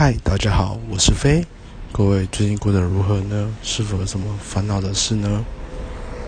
嗨大家好我是飞。各位最近过得如何呢？是否有什么烦恼的事呢？